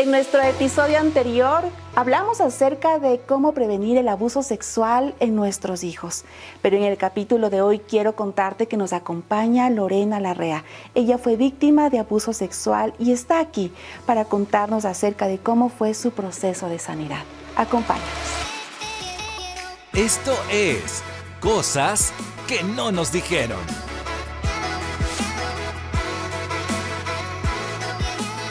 En nuestro episodio anterior hablamos acerca de cómo prevenir el abuso sexual en nuestros hijos, pero en el capítulo de hoy quiero contarte que nos acompaña Lorena Larrea. Ella fue víctima de abuso sexual y está aquí para contarnos acerca de cómo fue su proceso de sanidad. Acompáñanos. Esto es Cosas que no nos dijeron.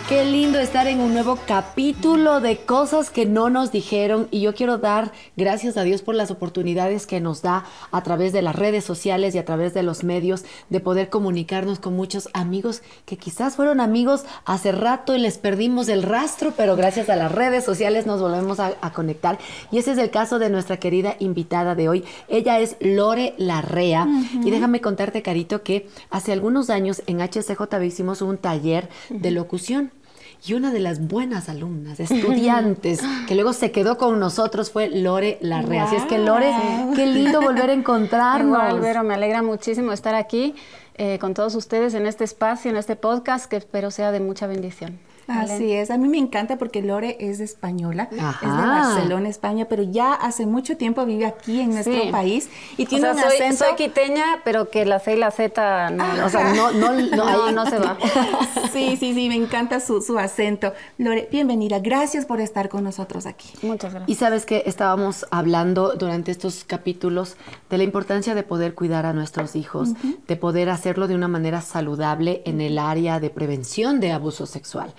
Qué lindo estar en un nuevo capítulo de cosas que no nos dijeron. Y yo quiero dar gracias a Dios por las oportunidades que nos da a través de las redes sociales y a través de los medios de poder comunicarnos con muchos amigos que quizás fueron amigos hace rato y les perdimos el rastro, pero gracias a las redes sociales nos volvemos a, conectar. Y ese es el caso de nuestra querida invitada de hoy. Ella es Lore Larrea. Y déjame contarte, Carito, que hace algunos años en HCJB hicimos un taller de locución y una de las buenas alumnas, estudiantes, que luego se quedó con nosotros fue Lore Larrea. Así es que Lore, qué lindo volver a encontrarnos. Igual, me alegra muchísimo estar aquí eh, con todos ustedes en este espacio, en este podcast, que espero sea de mucha bendición. Así es, a mí me encanta porque Lore es española, es de Barcelona, España, pero ya hace mucho tiempo vive aquí en nuestro país y tiene un acento. Soy quiteña, pero que la C y la Z no, o sea, no, no, no, no, se va. sí, sí, sí, me encanta su, su, acento. Lore, bienvenida, gracias por estar con nosotros aquí. Muchas gracias. Y sabes que estábamos hablando durante estos capítulos de la importancia de poder cuidar a nuestros hijos, de poder hacerlo de una manera saludable en el área de prevención de abuso sexual.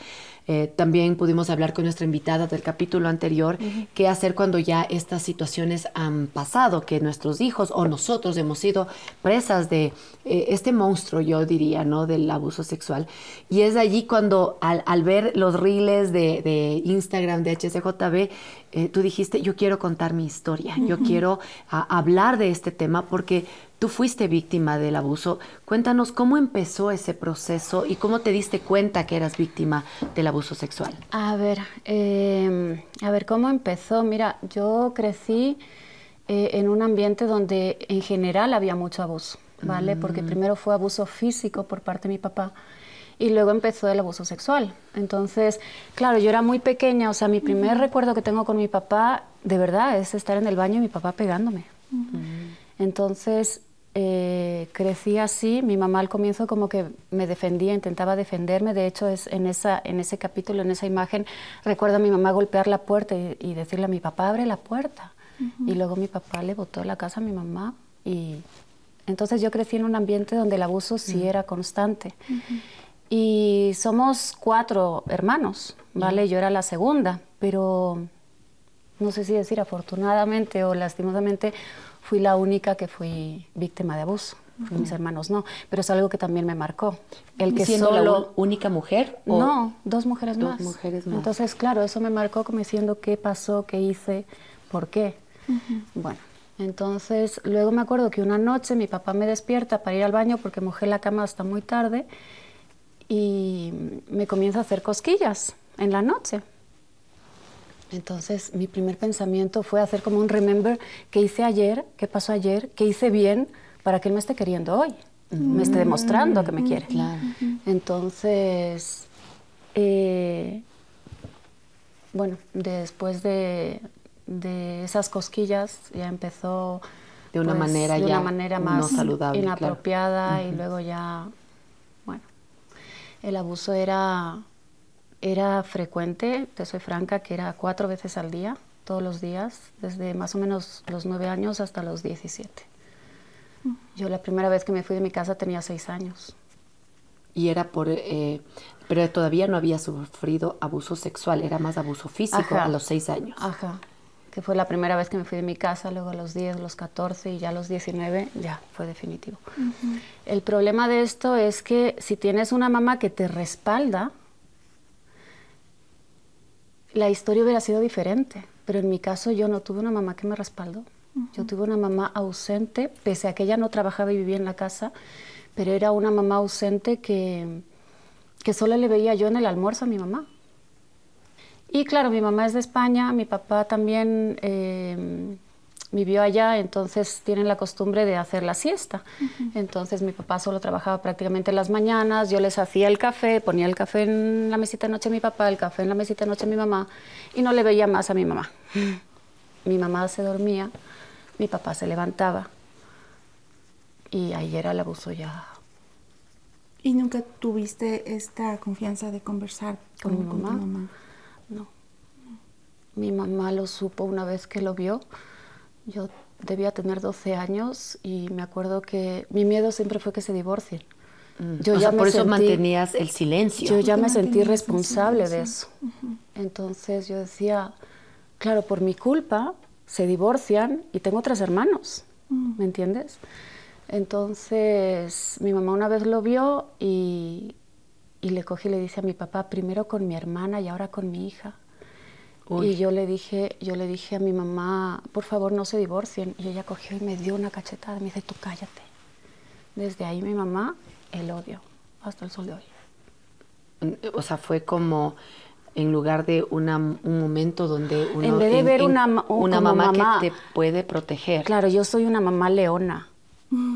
Eh, también pudimos hablar con nuestra invitada del capítulo anterior, qué hacer cuando ya estas situaciones han pasado, que nuestros hijos o nosotros hemos sido presas de eh, este monstruo, yo diría, ¿no? Del abuso sexual. Y es allí cuando al, ver los reels de, Instagram de HCJB, eh, tú dijiste, yo quiero contar mi historia, yo quiero hablar de este tema porque Tú fuiste víctima del abuso. Cuéntanos cómo empezó ese proceso y cómo te diste cuenta que eras víctima del abuso sexual. A ver, em, a ver, ¿cómo empezó? Mira, yo crecí eh, en un ambiente donde en general había mucho abuso, ¿vale? Porque mm. primero fue abuso físico por parte de mi papá y luego empezó el abuso sexual. Entonces, claro, yo era muy pequeña, o sea, mi primer recuerdo que tengo con mi papá, de verdad, es estar en el baño y mi papá pegándome. Entonces, eh, crecí así, mi mamá al comienzo como que me defendía, intentaba defenderme, de hecho es en, esa, en ese capítulo, en esa imagen, recuerdo a mi mamá golpear la puerta y, decirle a mi papá, abre la puerta. Y luego mi papá le botó la casa a mi mamá y entonces yo crecí en un ambiente donde el abuso sí era constante. Y somos cuatro hermanos, ¿vale? Yo era la segunda, pero no sé si decir afortunadamente o lastimosamente, fui la única que fui víctima de abuso. Mis hermanos no, pero es algo que también me marcó. El que ¿Siendo solo la única mujer? No, dos mujeres dos más. mujeres más. Entonces, claro, eso me marcó como diciendo qué pasó, qué hice, por qué. Bueno, entonces luego me acuerdo que una noche mi papá me despierta para ir al baño porque mojé la cama hasta muy tarde y me comienza a hacer cosquillas en la noche. Entonces, mi primer pensamiento fue hacer como un remember qué hice ayer, qué pasó ayer, qué hice bien para que él me esté queriendo hoy, me esté demostrando que me quiere. Entonces, eh, bueno, después de, esas cosquillas ya empezó de una pues, manera de ya una manera más inapropiada y luego ya, bueno, el abuso era era frecuente, te soy franca, que era cuatro veces al día, todos los días, desde más o menos los nueve años hasta los diecisiete. Yo la primera vez que me fui de mi casa tenía seis años. Y era por, eh, pero todavía no había sufrido abuso sexual, era más abuso físico a los seis años. Ajá, que fue la primera vez que me fui de mi casa, luego a los diez, los catorce y ya a los diecinueve, ya fue definitivo. El problema de esto es que si tienes una mamá que te respalda, la historia hubiera sido diferente, pero en mi caso yo no tuve una mamá que me respaldó. Yo tuve una mamá ausente, pese a que ella no trabajaba y vivía en la casa, pero era una mamá ausente que, que solo le veía yo en el almuerzo a mi mamá. Y claro, mi mamá es de España, mi papá también, eh, vivió allá, entonces tienen la costumbre de hacer la siesta. Entonces mi papá solo trabajaba prácticamente las mañanas, yo les hacía el café, ponía el café en la mesita de noche a mi papá, el café en la mesita de noche a mi mamá y no le veía más a mi mamá. Mi mamá se dormía, mi papá se levantaba y ahí era el abuso ya. ¿Y nunca tuviste esta confianza de conversar con, ¿Con mi con tu mamá? mamá? No. Mi mamá lo supo una vez que lo vio. Yo debía tener 12 años y me acuerdo que mi miedo siempre fue que se divorcien. Yo Mm. o ya sea, me por eso sentí- mantenías el silencio. Yo ya me sentí responsable de eso. Entonces yo decía, claro, por mi culpa se divorcian y tengo tres hermanos, ¿me entiendes? Entonces mi mamá una vez lo vio y, y le cogí y le dice a mi papá, primero con mi hermana y ahora con mi hija. Uy. Y yo le dije, yo le dije a mi mamá, por favor no se divorcien. Y ella cogió y me dio una cachetada. Me dice, tú cállate. Desde ahí mi mamá, el odio, hasta el sol de hoy. O sea, fue como en lugar de una- un momento donde uno En vez de ver una una mamá, mamá. que te puede proteger. Claro, yo soy una mamá leona.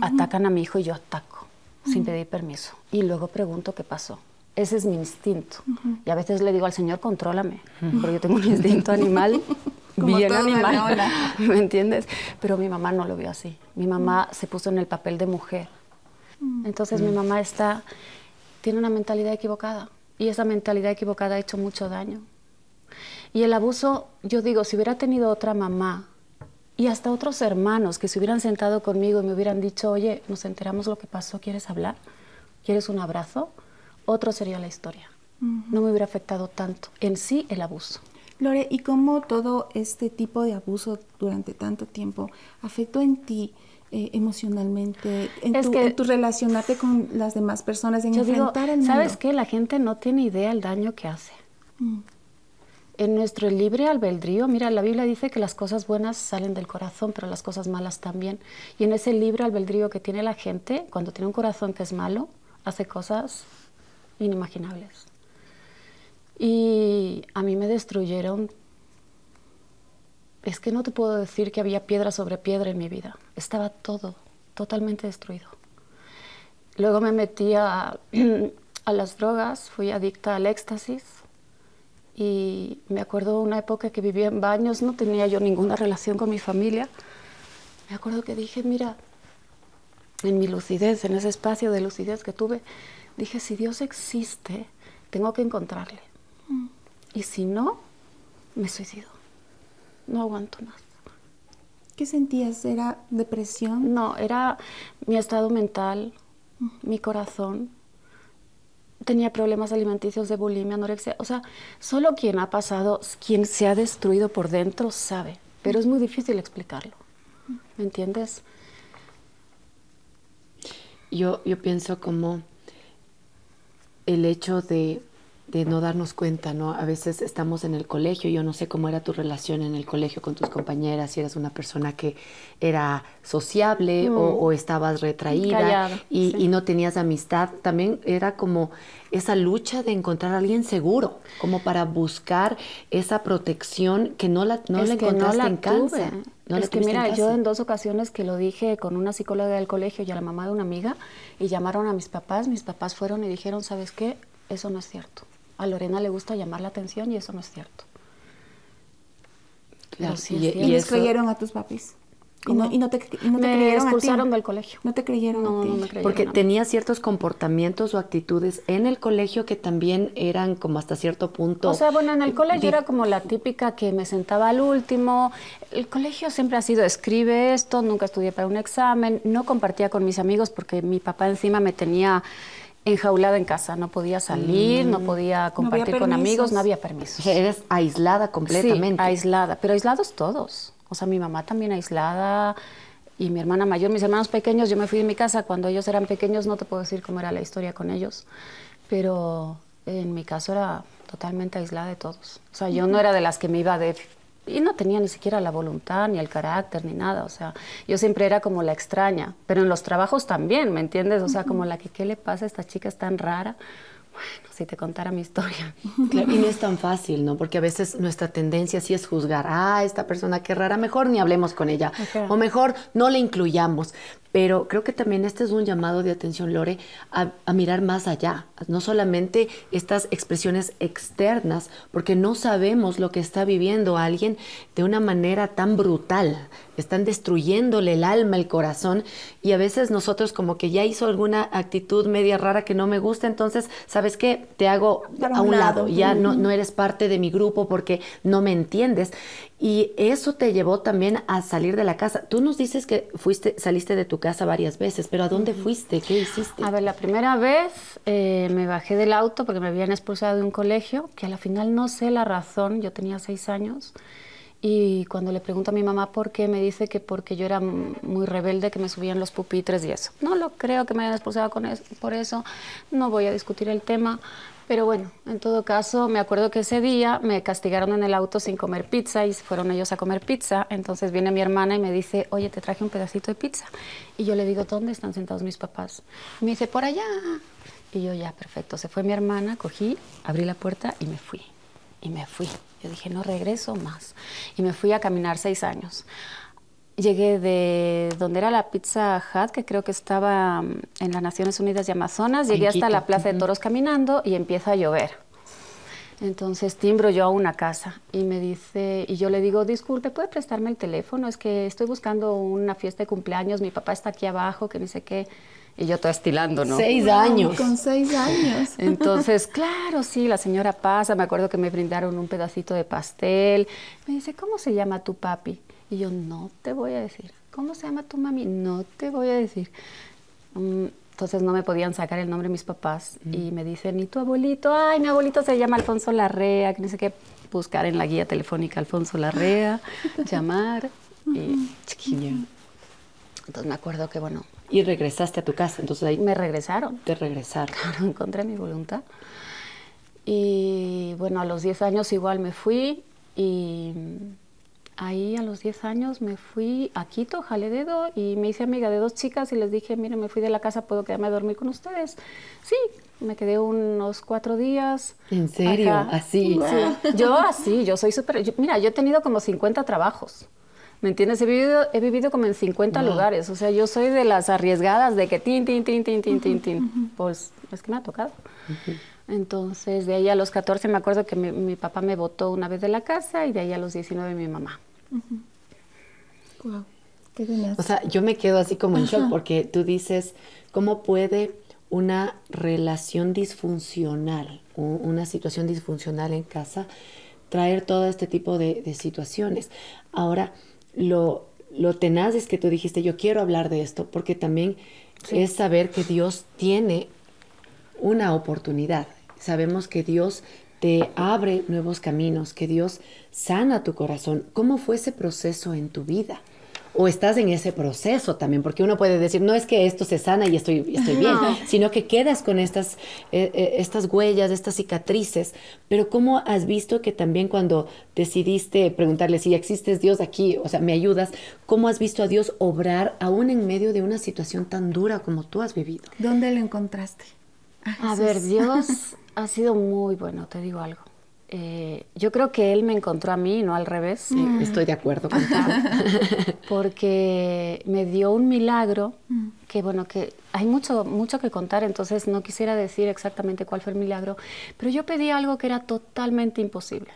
Atacan a mi hijo y yo ataco, sin pedir permiso. Y luego pregunto qué pasó. Ese es mi instinto. Y a veces le digo al Señor, contrólame, porque yo tengo un instinto animal, Como bien animal. ¿Me entiendes? Pero mi mamá no lo vio así. Mi mamá se puso en el papel de mujer. Entonces mi mamá está, tiene una mentalidad equivocada. Y esa mentalidad equivocada ha hecho mucho daño. Y el abuso, yo digo, si hubiera tenido otra mamá y hasta otros hermanos que se hubieran sentado conmigo y me hubieran dicho, oye, nos enteramos lo que pasó, ¿quieres hablar? ¿Quieres un abrazo? Otro sería la historia. No me hubiera afectado tanto. En sí, el abuso. Lore, ¿y cómo todo este tipo de abuso durante tanto tiempo afectó en ti eh, emocionalmente, en, Es tu, que- en tu relacionarte con las demás personas, en Yo digo, enfrentar el mundo? ¿sabes qué? La gente no tiene idea el daño que hace. Mm. En nuestro libre albedrío, mira, la Biblia dice que las cosas buenas salen del corazón, pero las cosas malas también. Y en ese libre albedrío que tiene la gente, cuando tiene un corazón que es malo, hace cosas inimaginables. Y a mí me destruyeron. Es que no te puedo decir que había piedra sobre piedra en mi vida. Estaba todo totalmente destruido. Luego me metí a, las drogas, fui adicta al éxtasis y me acuerdo una época que vivía en baños, no tenía yo ninguna relación con mi familia. Me acuerdo que dije, mira, en mi lucidez, en ese espacio de lucidez que tuve, dije, si Dios existe, tengo que encontrarle. Y si no, me suicido. No aguanto más. ¿Qué sentías? ¿Era depresión? No, era mi estado mental, mi corazón. Tenía problemas alimenticios de bulimia, anorexia. O sea, solo quien ha pasado, quien se ha destruido por dentro sabe. Pero es muy difícil explicarlo. ¿Me entiendes? Yo, yo pienso como el hecho de, de no darnos cuenta, ¿no? A veces estamos en el colegio, yo no sé cómo era tu relación en el colegio con tus compañeras, si eras una persona que era sociable o, o estabas retraída y, sí. y no tenías amistad. También era como esa lucha de encontrar a alguien seguro, como para buscar esa protección que no la, no Es la que no encontraste la en casa. No es que en mira, yo en dos ocasiones que lo dije con una psicóloga del colegio y a la mamá de una amiga y llamaron a mis papás, mis papás fueron y dijeron, ¿sabes qué? Eso no es cierto. A Lorena le gusta llamar la atención y eso no es cierto. Claro, sí y- es y ¿Y les eso- creyeron a tus papis? ¿Y no, y no te, y no te me creyeron expulsaron a ti? del colegio. No te creyeron No, a ti. no me creyeron. Porque tenía ciertos comportamientos o actitudes en el colegio que también eran como hasta cierto punto. O sea, bueno, en el colegio dif- era como la típica que me sentaba al último. El colegio siempre ha sido escribe esto, nunca estudié para un examen, no compartía con mis amigos porque mi papá encima me tenía enjaulada en casa, no podía salir, no podía compartir con amigos, no había O permisos. sea, eres aislada completamente. Sí, aislada, pero aislados todos. O sea, mi mamá también aislada y mi hermana mayor, mis hermanos pequeños, yo me fui de mi casa cuando ellos eran pequeños, no te puedo decir cómo era la historia con ellos, pero en mi caso era totalmente aislada de todos. O sea, yo no era de las que me iba de... Y no tenía ni siquiera la voluntad, ni el carácter, ni nada. O sea, yo siempre era como la extraña. Pero en los trabajos también, ¿me entiendes? O sea, como la que, ¿qué le pasa a esta chica? Es tan rara. Bueno, si te contara mi historia. Claro, y no es tan fácil, ¿no? Porque a veces nuestra tendencia sí es juzgar, ah, esta persona qué rara, mejor ni hablemos con ella, o mejor no le incluyamos. Pero creo que también este es un llamado de atención, Lore, a, a mirar más allá, no solamente estas expresiones externas, porque no sabemos lo que está viviendo alguien de una manera tan brutal. Están destruyéndole el alma, el corazón, y a veces nosotros como que ya hizo alguna actitud media rara que no me gusta, entonces, ¿sabes qué? Te hago a un lado. ya no, no eres parte de mi grupo porque no me entiendes. Y eso te llevó también a salir de la casa. Tú nos dices que fuiste, saliste de tu casa varias veces, pero ¿a dónde fuiste? ¿Qué hiciste? A ver, la primera vez eh, me bajé del auto porque me habían expulsado de un colegio, que a la final no sé la razón, yo tenía seis años, y cuando le pregunto a mi mamá por qué, me dice que porque yo era muy rebelde, que me subían los pupitres y eso. No lo creo que me hayan expulsado con es- por eso, no voy a discutir el tema, pero bueno, en todo caso, me acuerdo que ese día me castigaron en el auto sin comer pizza y fueron ellos a comer pizza. Entonces viene mi hermana y me dice, oye, te traje un pedacito de pizza. Y yo le digo, ¿dónde están sentados mis papás? Me dice, por allá. Y yo, ya, perfecto. Se fue mi hermana, cogí, abrí la puerta y me fui. Y me fui. Yo dije, no regreso más. Y me fui a caminar seis años. Llegué de donde era la Pizza Hut, que creo que estaba mm, en las Naciones Unidas de Amazonas. Llegué hasta la Plaza de Toros caminando y empieza a llover. Entonces timbro yo a una casa y me dice, y yo le digo, disculpe, ¿puede prestarme el teléfono? Es que estoy buscando una fiesta de cumpleaños, mi papá está aquí abajo, que ni sé qué. Y yo toda estilando, ¿no? Seis años. Con seis años. Entonces, claro, sí, la señora pasa, me acuerdo que me brindaron un pedacito de pastel. Me dice, ¿cómo se llama tu papi? Y yo, no te voy a decir. ¿Cómo se llama tu mami? No te voy a decir. Mm, Entonces no me podían sacar el nombre de mis papás y me dicen, ¿y tu abuelito? Ay, mi abuelito se llama Alfonso Larrea, que no sé qué, buscar en la guía telefónica Alfonso Larrea, llamar y chiquillo. Entonces me acuerdo que, bueno, Y regresaste a tu casa, entonces ahí me regresaron. te regresaron. Claro, encontré mi voluntad. Y bueno, a los 10 años igual me fui y mm, ahí a los 10 años me fui a Quito, jalé dedo y me hice amiga de dos chicas y les dije, mire, me fui de la casa, ¿puedo quedarme a dormir con ustedes? Sí, me quedé unos cuatro días. ¿En serio? Así. Sí, yo así, yo soy súper... Mira, yo he tenido como 50 trabajos. ¿Me entiendes? He vivido, he vivido como en 50 lugares. O sea, yo soy de las arriesgadas de que tin, tin, tin, tin, tin, tin, tin. Pues es que me ha tocado. Entonces, de ahí a los 14 me acuerdo que mi, mi papá me botó una vez de la casa y de ahí a los 19 mi mamá. Wow. Qué tenaz. O sea, yo me quedo así como en shock porque tú dices, ¿cómo puede una relación disfuncional, una situación disfuncional en casa, traer todo este tipo de, de situaciones? Ahora, lo, lo tenaz es que tú dijiste, yo quiero hablar de esto, porque también es saber que Dios tiene una oportunidad. Sabemos que Dios te abre nuevos caminos, que Dios sana tu corazón. ¿Cómo fue ese proceso en tu vida? O estás en ese proceso también, porque uno puede decir, no es que esto se sana y estoy, estoy bien, No. sino que quedas con estas, eh, eh, estas huellas, estas cicatrices. Pero ¿cómo has visto que también cuando decidiste preguntarle si existes Dios aquí, o sea, me ayudas, cómo has visto a Dios obrar aún en medio de una situación tan dura como tú has vivido? ¿Dónde lo encontraste? A ver, Dios ha sido muy bueno, te digo algo. Eh, yo creo que Él me encontró a mí, no al revés. Sí, estoy de acuerdo contigo. porque me dio un milagro que bueno que hay mucho mucho que contar entonces no quisiera decir exactamente cuál fue el milagro pero yo pedí algo que era totalmente imposible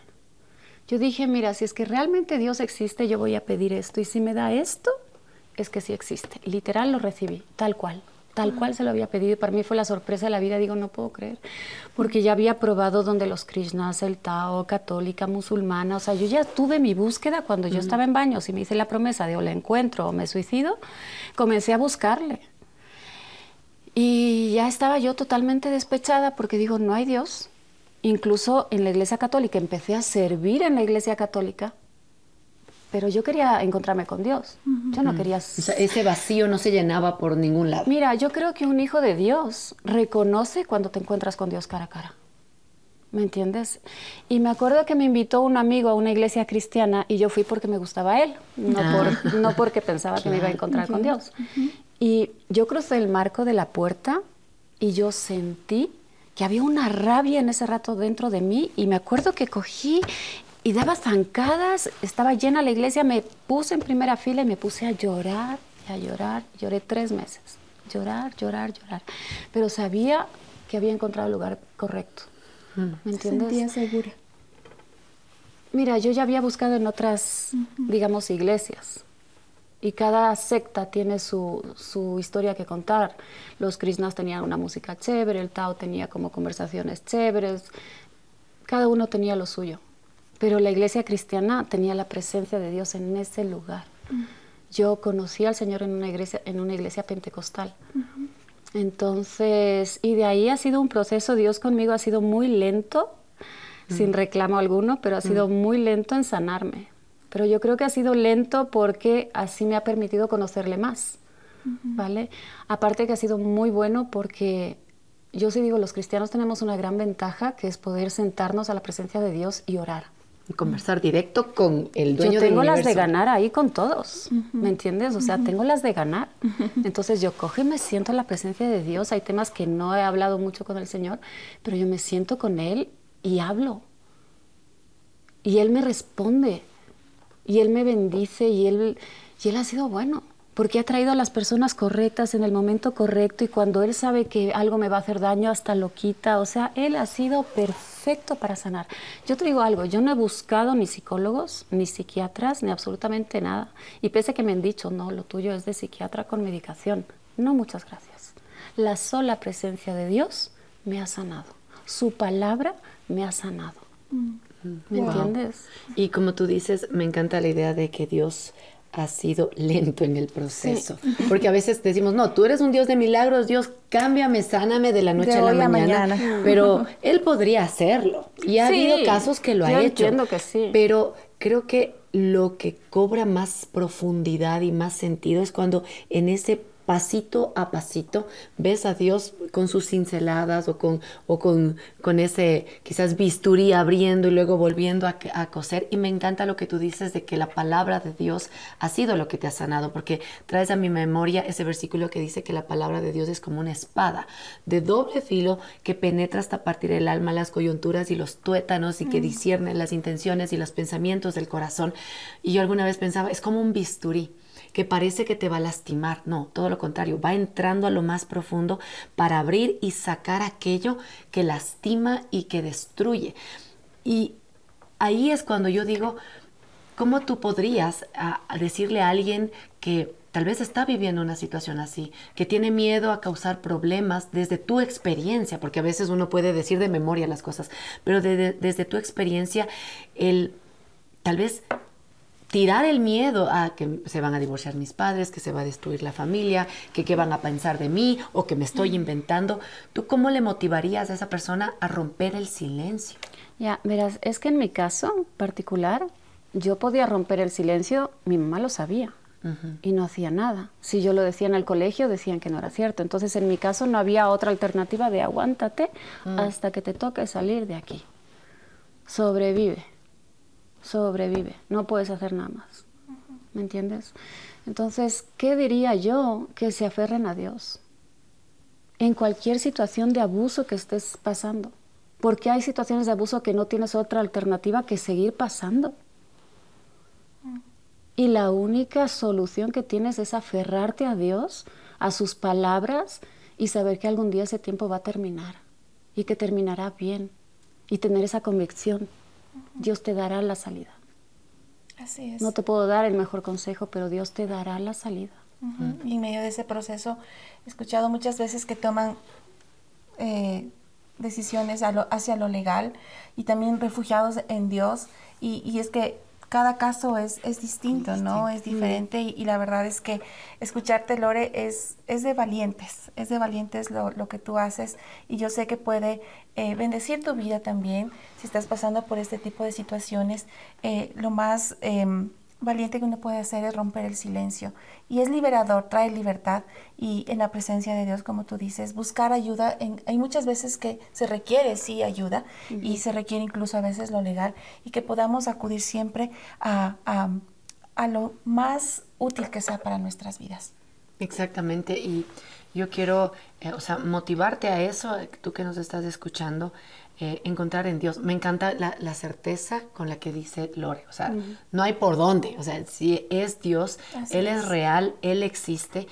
yo dije mira si es que realmente Dios existe yo voy a pedir esto y si me da esto es que sí existe literal lo recibí tal cual tal cual se lo había pedido y para mí fue la sorpresa de la vida. Digo no puedo creer porque ya había probado donde los Krishnas el Tao católica musulmana. O sea yo ya tuve mi búsqueda cuando yo estaba en baños y me hice la promesa de o la encuentro o me suicido. Comencé a buscarle. Y ya estaba yo totalmente despechada porque digo no hay Dios. Incluso en la iglesia católica empecé a servir en la iglesia católica pero yo quería encontrarme con Dios yo no quería O sea, ese vacío no se llenaba por ningún lado. Mira, yo creo que un hijo de Dios reconoce cuando te encuentras con Dios cara a cara. ¿Me entiendes? Y me acuerdo que me invitó un amigo a una iglesia cristiana y yo fui porque me gustaba él, no, Ah. por- no porque pensaba que me iba a encontrar con Dios. Y yo crucé el marco de la puerta y yo sentí que había una rabia en ese rato dentro de mí y me acuerdo que cogí y daba zancadas, estaba llena la iglesia, me puse en primera fila y me puse a llorar y a llorar. Lloré tres meses, llorar, llorar, llorar. Pero sabía que había encontrado el lugar correcto. Mm. ¿Me entiendes? Sentía segura. Mira, yo ya había buscado en otras, digamos, iglesias. Y cada secta tiene su, su, historia que contar. Los krishnas tenían una música chévere, el Tao tenía como conversaciones chéveres. Cada uno tenía lo suyo. Pero la iglesia cristiana tenía la presencia de Dios en ese lugar. Yo conocí al Señor en una iglesia, en una iglesia pentecostal. Entonces, y de ahí ha sido un proceso, Dios conmigo ha sido muy lento, sin reclamo alguno, pero ha sido muy lento en sanarme. Pero yo creo que ha sido lento porque así me ha permitido conocerle más, ¿vale? Aparte que ha sido muy bueno porque yo sí digo, los cristianos tenemos una gran ventaja que es poder sentarnos a la presencia de Dios y orar conversar directo con el dueño Yo tengo las de ganar ahí con todos, ¿me entiendes? O sea, tengo las de ganar. Entonces yo cojo y me siento en la presencia de Dios. Hay temas que no he hablado mucho con el Señor, pero yo me siento con Él y hablo. Y Él me responde. Y Él me bendice y Él, y él ha sido bueno porque ha traído a las personas correctas en el momento correcto y cuando Él sabe que algo me va a hacer daño, hasta lo quita. O sea, Él ha sido perfecto para sanar. Yo te digo algo, yo no he buscado ni psicólogos, ni psiquiatras, ni absolutamente nada. Y pese a que me han dicho, no, lo tuyo es de psiquiatra con medicación. No, muchas gracias. La sola presencia de Dios me ha sanado. Su palabra me ha sanado. Mm. ¿Me entiendes? Y como tú dices, me encanta la idea de que Dios ha sido lento en el proceso. Porque a veces decimos, no, tú eres un Dios de milagros, Dios, cámbiame, sáname de la noche a la mañana. Pero Él podría hacerlo. Y ha habido casos que lo ha hecho. Entiendo que sí. Pero creo que lo que cobra más profundidad y más sentido es cuando en ese pasito a pasito ves a Dios con sus cinceladas o con, o con, con ese quizás bisturí abriendo y luego volviendo a, a, coser. Y me encanta lo que tú dices de que la palabra de Dios ha sido lo que te ha sanado, porque traes a mi memoria ese versículo que dice que la palabra de Dios es como una espada de doble filo que penetra hasta partir el alma, las coyunturas y los tuétanos y que mm. discierne las intenciones y los pensamientos del corazón. Y yo alguna vez pensaba, es como un bisturí que parece que te va a lastimar. No, todo lo contrario, va entrando a lo más profundo para abrir y sacar aquello que lastima y que destruye. Y ahí es cuando yo digo, ¿cómo tú podrías decirle a alguien que tal vez está viviendo una situación así, que tiene miedo a causar problemas desde tu experiencia, porque a veces uno puede decir de memoria las cosas, pero desde tu experiencia, el tal vez tirar el miedo a que se van a divorciar mis padres, que se va a destruir la familia, que qué van a pensar de mí o que me estoy inventando. ¿Tú cómo le motivarías a esa persona a romper el silencio? Ya, verás, es que en mi caso particular, yo podía romper el silencio, mi mamá lo sabía. Y no hacía nada. Si yo lo decía en el colegio, decían que no era cierto. Entonces, en mi caso, no había otra alternativa de aguántate mm. hasta que te toque salir de aquí. Sobrevive sobrevive, no puedes hacer nada más. ¿Me entiendes? Entonces, ¿qué diría yo? Que se aferren a Dios en cualquier situación de abuso que estés pasando. Porque hay situaciones de abuso que no tienes otra alternativa que seguir pasando. Y la única solución que tienes es aferrarte a Dios, a sus palabras y saber que algún día ese tiempo va a terminar y que terminará bien y tener esa convicción. Dios te dará la salida. Así es. No te puedo dar el mejor consejo, pero Dios te dará la salida. Y en medio de ese proceso he escuchado muchas veces que toman eh, decisiones hacia lo legal y también refugiados en Dios. y es que cada caso es, es distinto, ¿no? Es diferente y, la verdad es que escucharte, Lore, es, es de valientes, es de valientes lo, lo que tú haces y yo sé que puede eh, bendecir tu vida también si estás pasando por este tipo de situaciones. Eh, lo más... Em, valiente que uno puede hacer es romper el silencio. Y es liberador, trae libertad y en la presencia de Dios, como tú dices, buscar ayuda. hay muchas veces que se requiere, sí, ayuda y se requiere incluso a veces lo legal y que podamos acudir siempre a, a lo más útil que sea para nuestras vidas. Exactamente. Y yo quiero, eh, o sea, motivarte a eso, tú que nos estás escuchando, eh, encontrar en Dios. Me encanta la, la, certeza con la que dice Lore, o sea, no hay por dónde, o sea, si es Dios, Él es. es real, Él existe,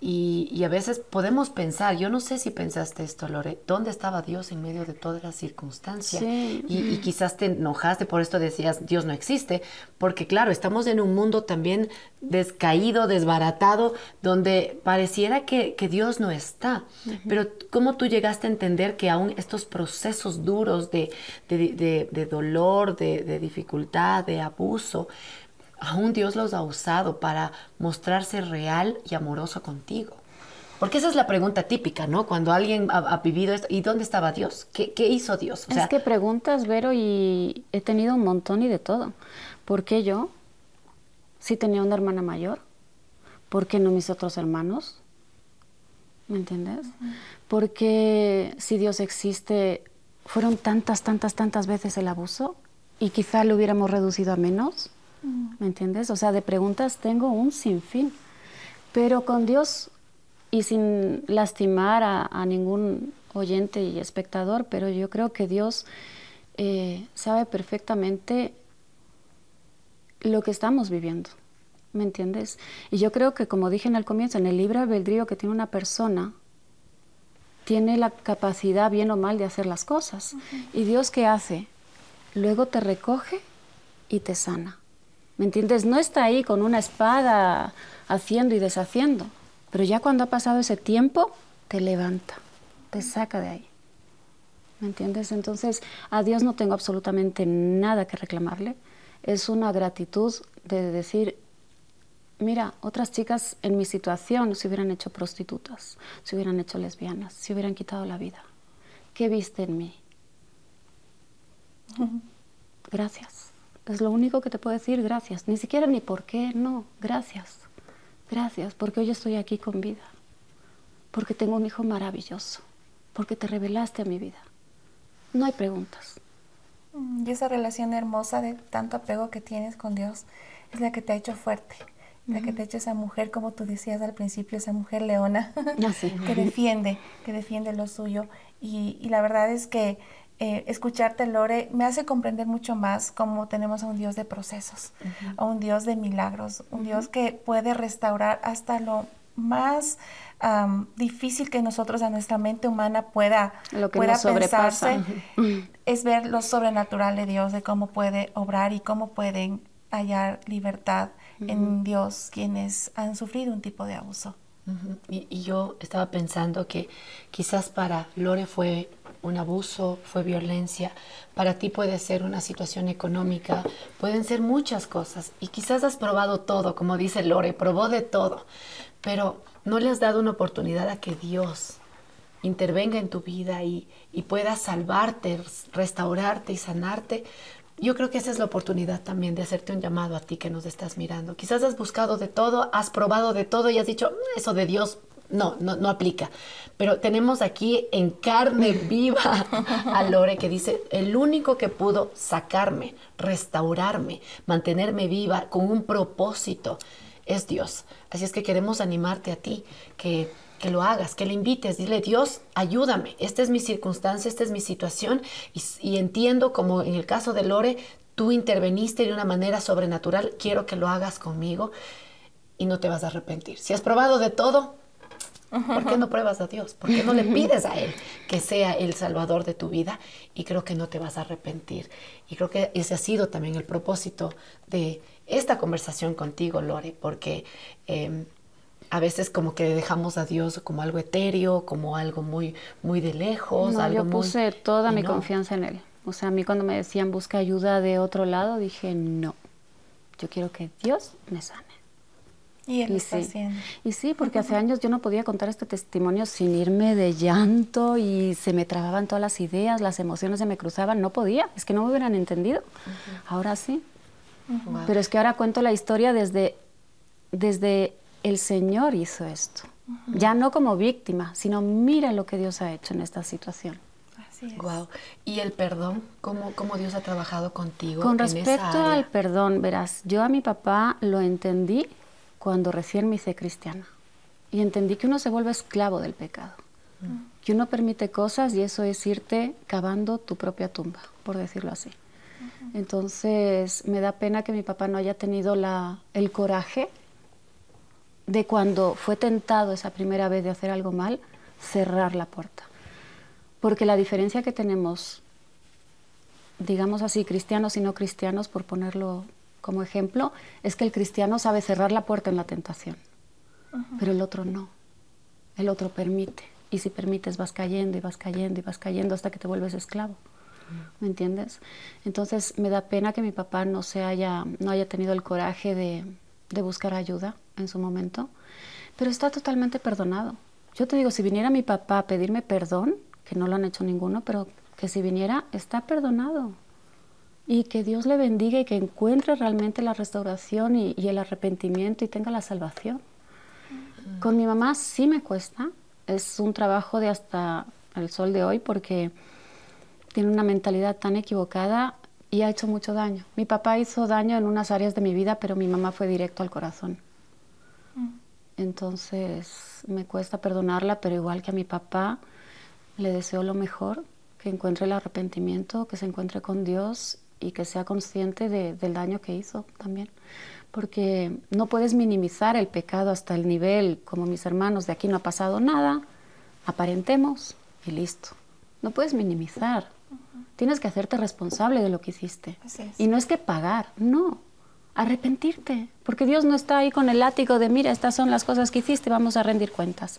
y, a veces podemos pensar, yo no sé si pensaste esto, Lore, ¿dónde estaba Dios en medio de todas las circunstancias? Y, quizás te enojaste, por esto decías, Dios no existe, porque claro, estamos en un mundo también descaído, desbaratado, donde pareciera que, Dios no está. Pero ¿cómo tú llegaste a entender que aún estos procesos duros de, de dolor, de dificultad, de abuso, aún Dios los ha usado para mostrarse real y amoroso contigo. Porque esa es la pregunta típica, ¿no? Cuando alguien ha, vivido esto, ¿y dónde estaba Dios? ¿Qué, hizo Dios? es que preguntas, Vero, y he tenido un montón y de todo. ¿Por qué yo? Si tenía una hermana mayor. ¿Por qué no mis otros hermanos? ¿Me entiendes? Porque si Dios existe, fueron tantas, tantas, tantas veces el abuso y quizá lo hubiéramos reducido a menos. ¿Me entiendes? O sea, de preguntas tengo un sinfín. Pero con Dios, y sin lastimar a, ningún oyente y espectador, pero yo creo que Dios eh, sabe perfectamente lo que estamos viviendo. ¿Me entiendes? Y yo creo que, como dije en el comienzo, en el libre albedrío que tiene una persona, tiene la capacidad, bien o mal, de hacer las cosas. ¿Y Dios qué hace? Luego te recoge y te sana. ¿Me entiendes? No está ahí con una espada haciendo y deshaciendo, pero ya cuando ha pasado ese tiempo, te levanta, te saca de ahí. ¿Me entiendes? Entonces, a Dios no tengo absolutamente nada que reclamarle. Es una gratitud de decir, mira, otras chicas en mi situación se hubieran hecho prostitutas, se hubieran hecho lesbianas, se hubieran quitado la vida. ¿Qué viste en mí? Gracias. Es lo único que te puedo decir, gracias. Ni siquiera ni por qué, no, gracias. Gracias, porque hoy estoy aquí con vida. Porque tengo un hijo maravilloso. Porque te revelaste a mi vida. No hay preguntas. Mm, y esa relación hermosa de tanto apego que tienes con Dios es la que te ha hecho fuerte, la que te ha hecho esa mujer, como tú decías al principio, esa mujer leona, ah, que defiende, que defiende lo suyo. Y, y la verdad es que eh, escucharte, Lore, me hace comprender mucho más cómo tenemos a un Dios de procesos, a un Dios de milagros, un Dios que puede restaurar hasta lo más difícil que nosotros a nuestra mente humana pueda, lo que pueda pensarse, es ver lo sobrenatural de Dios, de cómo puede obrar y cómo pueden hallar libertad en Dios quienes han sufrido un tipo de abuso. Y, yo estaba pensando que quizás para Lore fue un abuso, fue violencia, para ti puede ser una situación económica, pueden ser muchas cosas y quizás has probado todo, como dice Lore, probó de todo, pero no le has dado una oportunidad a que Dios intervenga en tu vida y, y pueda salvarte, restaurarte y sanarte. Yo creo que esa es la oportunidad también de hacerte un llamado a ti que nos estás mirando. Quizás has buscado de todo, has probado de todo y has dicho, mm, eso de Dios no, no, no aplica. Pero tenemos aquí en carne viva a Lore que dice, el único que pudo sacarme, restaurarme, mantenerme viva con un propósito es Dios. Así es que queremos animarte a ti, que, que lo hagas, que le invites, dile, Dios, ayúdame, esta es mi circunstancia, esta es mi situación y, y entiendo como en el caso de Lore, tú interveniste de una manera sobrenatural, quiero que lo hagas conmigo y no te vas a arrepentir. Si has probado de todo, ¿Por qué no pruebas a Dios? ¿Por qué no le pides a Él que sea el salvador de tu vida? Y creo que no te vas a arrepentir. Y creo que ese ha sido también el propósito de esta conversación contigo, Lore, porque em, a veces como que dejamos a Dios como algo etéreo, como algo muy, muy de lejos. No, yo puse toda mi confianza en Él. O sea, a mí cuando me decían busca ayuda de otro lado, dije no. Yo quiero que Dios me sane. Y él está haciendo. Y sí, porque hace años yo no podía contar este testimonio sin irme de llanto y se me trababan todas las ideas, las emociones se me cruzaban, no podía, es que no me hubieran entendido. Ahora sí. Pero es que ahora cuento la historia desde, desde el Señor hizo esto. Ya no como víctima, sino mira lo que Dios ha hecho en esta situación. Así es. Wow. ¿Y el perdón? ¿Cómo, ¿Cómo, Dios ha trabajado contigo? Con respecto al perdón, verás, yo a mi papá lo entendí cuando recién me hice cristiana. y entendí que uno se vuelve esclavo del pecado. Que uno permite cosas y eso es irte cavando tu propia tumba, por decirlo así. Entonces me da pena que mi papá no haya tenido la, el coraje de cuando fue tentado esa primera vez de hacer algo mal, cerrar la puerta. Porque la diferencia que tenemos, digamos así, cristianos y no cristianos, por ponerlo como ejemplo, es que el cristiano sabe cerrar la puerta en la tentación, pero el otro no. El otro permite. Y si permites vas cayendo y vas cayendo y vas cayendo hasta que te vuelves esclavo. ¿Me entiendes? Entonces me da pena que mi papá no, se haya, no haya tenido el coraje de, de buscar ayuda en su momento, pero está totalmente perdonado. Yo te digo, si viniera mi papá a pedirme perdón, que no lo han hecho ninguno, pero que si viniera, está perdonado. Y que Dios le bendiga y que encuentre realmente la restauración y, y el arrepentimiento y tenga la salvación. Con mi mamá sí me cuesta, es un trabajo de hasta el sol de hoy porque tiene una mentalidad tan equivocada y ha hecho mucho daño. Mi papá hizo daño en unas áreas de mi vida, pero mi mamá fue directo al corazón. Mm. Entonces me cuesta perdonarla, pero igual que a mi papá, le deseo lo mejor, que encuentre el arrepentimiento, que se encuentre con Dios y que sea consciente del daño que hizo también. Porque no puedes minimizar el pecado hasta el nivel, como mis hermanos, de aquí no ha pasado nada, aparentemos y listo. No puedes minimizar. Tienes que hacerte responsable de lo que hiciste. Y no es que pagar, no. Arrepentirte. Porque Dios no está ahí con el látigo de, mira, estas son las cosas que hiciste, vamos a rendir cuentas.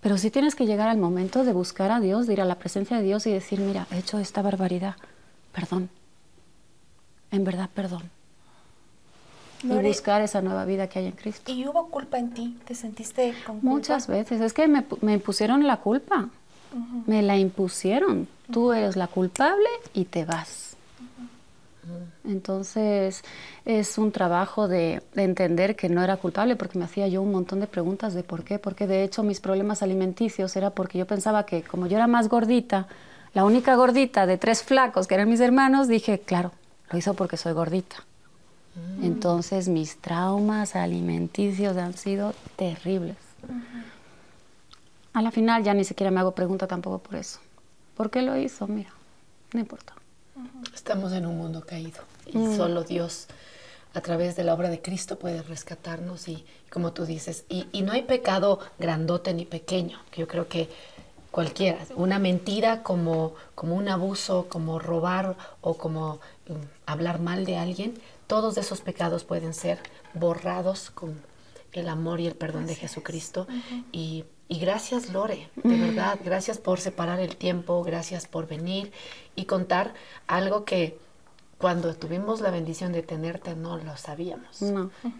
Pero sí tienes que llegar al momento de buscar a Dios, de ir a la presencia de Dios y decir, mira, he hecho esta barbaridad, perdón. En verdad, perdón. y buscar esa nueva vida que hay en Cristo. ¿Y hubo culpa en ti? ¿Te sentiste con culpa? Muchas veces. Es que me, me impusieron la culpa. Me la impusieron. Tú eres la culpable y te vas. Entonces es un trabajo de, entender que no era culpable porque me hacía yo un montón de preguntas de por qué, porque de hecho mis problemas alimenticios era porque yo pensaba que como yo era más gordita, la única gordita de tres flacos que eran mis hermanos, dije, claro, lo hizo porque soy gordita. Mm. Entonces mis traumas alimenticios han sido terribles. A la final ya ni siquiera me hago pregunta tampoco por eso. ¿Por qué lo hizo? Mira, no importa. Estamos en un mundo caído y mm. solo Dios a través de la obra de Cristo puede rescatarnos y como tú dices, y, no hay pecado grandote ni pequeño, que yo creo que cualquiera, una mentira como, como un abuso, como robar o como mm, hablar mal de alguien, todos esos pecados pueden ser borrados con el amor y el perdón de Jesucristo y y gracias Lore, de verdad, gracias por separar el tiempo, gracias por venir y contar algo que cuando tuvimos la bendición de tenerte no lo sabíamos.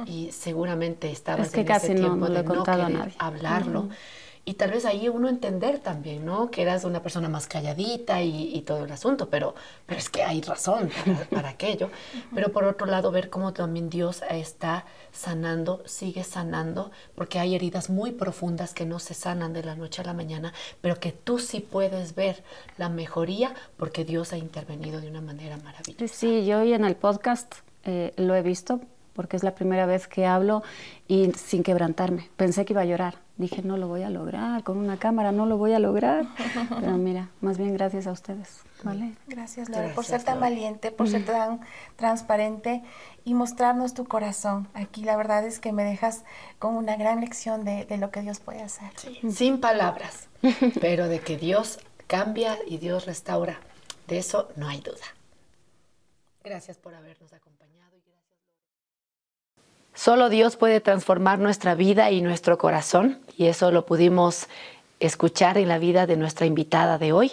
Y seguramente estabas es que casi no, tiempo de no querer hablarlo. Y tal vez ahí uno entender también, ¿no? Que eras una persona más calladita y, todo el asunto, pero, pero es que hay razón para, aquello. Pero por otro lado, ver cómo también Dios está sanando, sigue sanando, porque hay heridas muy profundas que no se sanan de la noche a la mañana, pero que tú sí puedes ver la mejoría porque Dios ha intervenido de una manera maravillosa. Sí, yo hoy en el podcast eh, lo he visto porque es la primera vez que hablo y sin quebrantarme. Pensé que iba a llorar. Dije, no lo voy a lograr, con una cámara no lo voy a lograr. Pero mira, más bien gracias a ustedes. ¿vale? Gracias, Laura, por ser tan valiente, por ser tan transparente y mostrarnos tu corazón. Aquí la verdad es que me dejas con una gran lección de, lo que Dios puede hacer. Sin palabras, pero de que Dios cambia y Dios restaura. De eso no hay duda. Gracias por habernos acompañado. Solo Dios puede transformar nuestra vida y nuestro corazón y eso lo pudimos escuchar en la vida de nuestra invitada de hoy.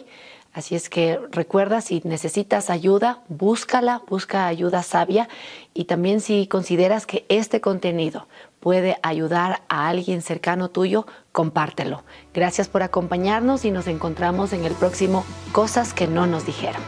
Así es que recuerda, si necesitas ayuda, búscala, busca ayuda sabia y también si consideras que este contenido puede ayudar a alguien cercano tuyo, compártelo. Gracias por acompañarnos y nos encontramos en el próximo Cosas que no nos dijeron.